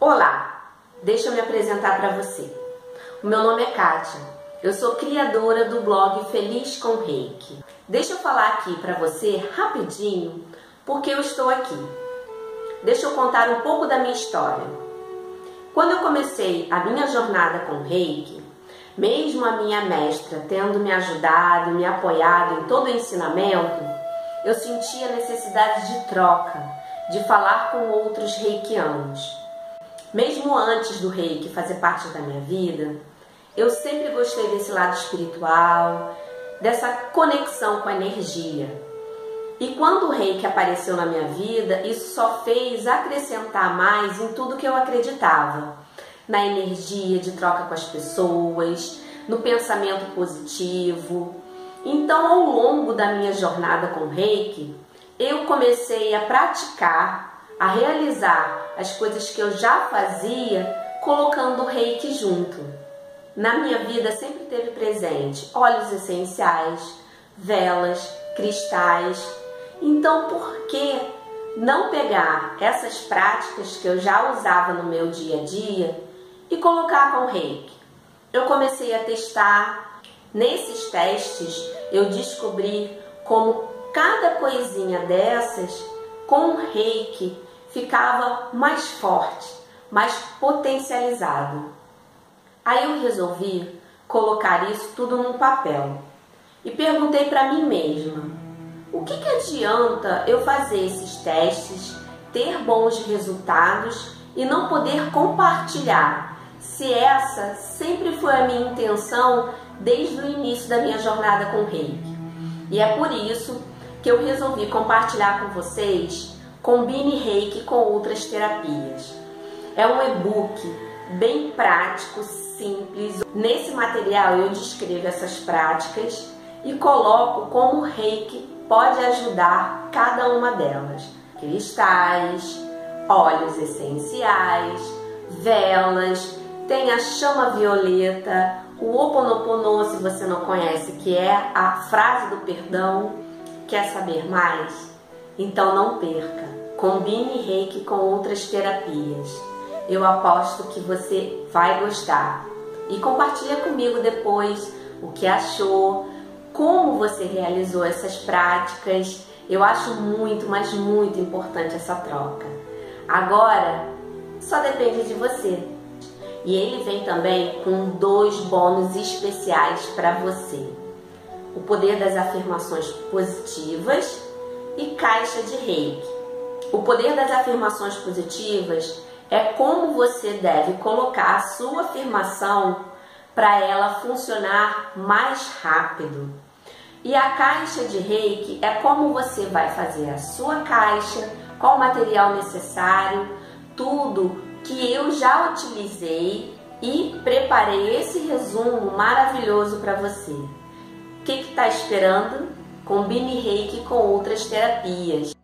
Olá, deixa eu me apresentar para você. O meu nome é Kátia, eu sou criadora do blog Feliz com Reiki. Deixa eu falar aqui para você rapidinho porque eu estou aqui. Deixa eu contar um pouco da minha história. Quando eu comecei a minha jornada com Reiki, mesmo a minha mestra tendo me ajudado, me apoiado em todo o ensinamento, eu sentia a necessidade de troca, de falar com outros reikianos. Mesmo antes do reiki fazer parte da minha vida, eu sempre gostei desse lado espiritual, dessa conexão com a energia. E quando o reiki apareceu na minha vida, isso só fez acrescentar mais em tudo que eu acreditava. Na energia de troca com as pessoas, no pensamento positivo. Então, ao longo da minha jornada com o reiki, eu comecei a praticar a realizar as coisas que eu já fazia colocando o reiki junto. Na minha vida sempre teve presente óleos essenciais, velas, cristais. Então, por que não pegar essas práticas que eu já usava no meu dia a dia e colocar com reiki? Eu comecei a testar. Nesses testes, eu descobri como cada coisinha dessas com reiki ficava mais forte, mais potencializado. Aí eu resolvi colocar isso tudo num papel e perguntei para mim mesma: o que, que adianta eu fazer esses testes, ter bons resultados e não poder compartilhar? Se essa sempre foi a minha intenção desde o início da minha jornada com o Reiki. E é por isso que eu resolvi compartilhar com vocês Combine Reiki com outras terapias. É um e-book bem prático, simples. Nesse material eu descrevo essas práticas e coloco como o Reiki pode ajudar cada uma delas. Cristais, óleos essenciais, velas, tem a chama violeta, o Oponopono, se você não conhece, que é a frase do perdão. Quer saber mais? Então não perca. Combine reiki com outras terapias. Eu aposto que você vai gostar. E compartilha comigo depois o que achou, como você realizou essas práticas. Eu acho muito, mas muito importante essa troca. Agora, só depende de você. E ele vem também com dois bônus especiais para você: o poder das afirmações positivas e caixa de reiki. O poder das afirmações positivas é como você deve colocar a sua afirmação para ela funcionar mais rápido. E a caixa de reiki é como você vai fazer a sua caixa, qual o material necessário, tudo que eu já utilizei e preparei esse resumo maravilhoso para você. O que está esperando? Combine reiki com outras terapias.